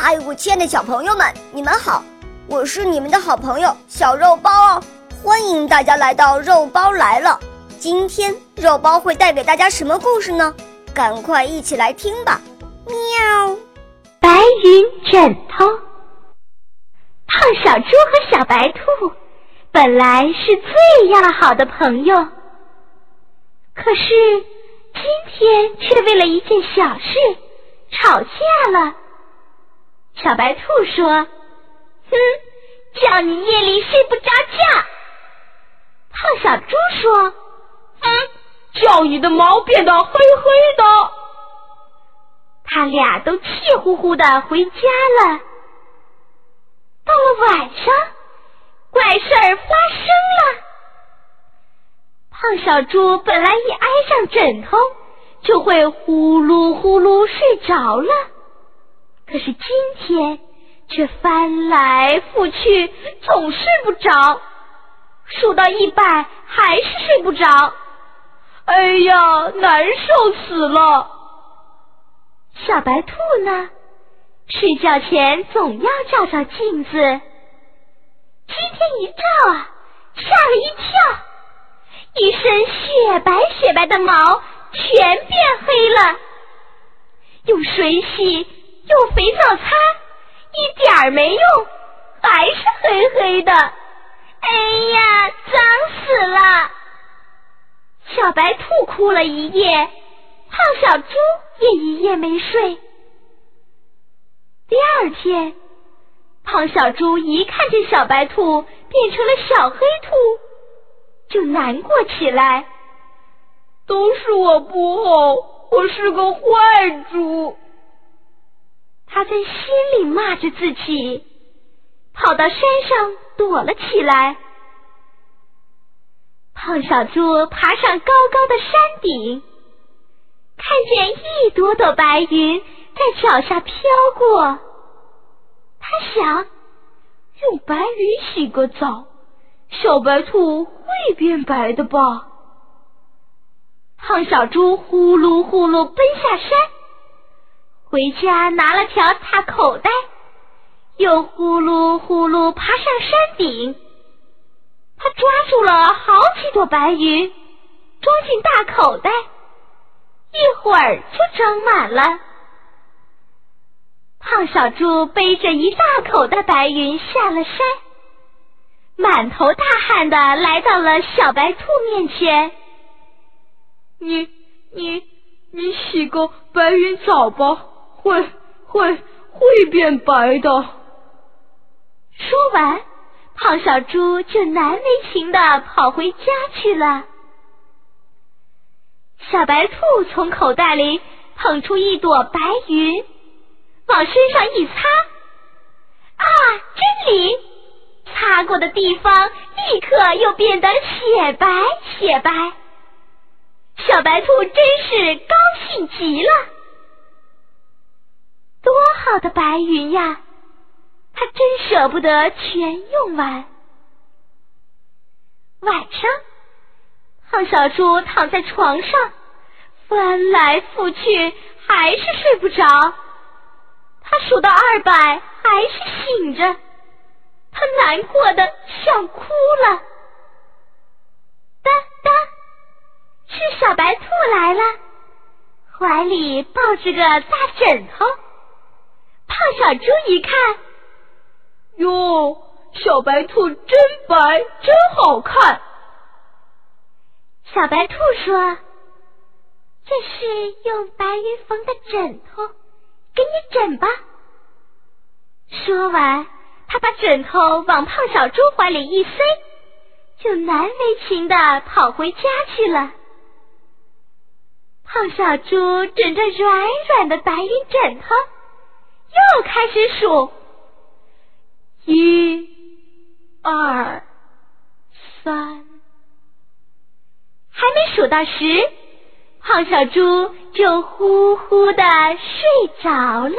嗨，我亲爱的小朋友们，你们好！我是你们的好朋友小肉包哦，欢迎大家来到肉包来了。今天肉包会带给大家什么故事呢？赶快一起来听吧！喵。白云枕头。胖小猪和小白兔本来是最要好的朋友，可是今天却为了一件小事吵架了。小白兔说：“哼，叫你夜里睡不着觉。”胖小猪说：“啊，叫你的毛变得黑黑的。”他俩都气呼呼的回家了。到了晚上，怪事儿发生了。胖小猪本来一挨上枕头就会呼噜呼噜睡着了，可是今天却翻来覆去总睡不着，数到一百还是睡不着。哎呀，难受死了！小白兔呢？睡觉前总要照照镜子。今天一照啊，吓了一跳，一身雪白雪白的毛全变黑了。用水洗，用肥皂擦，一点儿没用，还是黑黑的。哎呀，脏死了！小白兔哭了一夜，胖小猪也一夜没睡。第二天，胖小猪一看见小白兔变成了小黑兔，就难过起来。都是我不好，我是个坏猪。他在心里骂着自己，跑到山上躲了起来。胖小猪爬上高高的山顶，看见一朵朵白云。在脚下飘过，他想用白云洗个澡，小白兔会变白的吧？胖小猪呼噜呼噜奔下山，回家拿了条大口袋，又呼噜呼噜爬上山顶。他抓住了好几朵白云，装进大口袋，一会儿就装满了。胖小猪背着一大口的白云下了山，满头大汗的来到了小白兔面前。你你你洗个白云澡吧，会会会变白的。说完，胖小猪就难为情的跑回家去了。小白兔从口袋里捧出一朵白云。往身上一擦，啊，真灵！擦过的地方立刻又变得雪白雪白。小白兔真是高兴极了，好的白云呀！他真舍不得全用完。晚上，胖小猪躺在床上，翻来覆去，还是睡不着。他数到二百，还是醒着。他难过的想哭了。哒哒，是小白兔来了，怀里抱着个大枕头。小猪一看，哟，小白兔真白，真好看。小白兔说：“这是用白云缝的枕头。”给你枕吧。说完，他把枕头往胖小猪怀里一塞，就难为情的跑回家去了。胖小猪枕着软软的白云枕头，又开始数：一、二、三，还没数到十。胖小猪就呼呼的睡着了。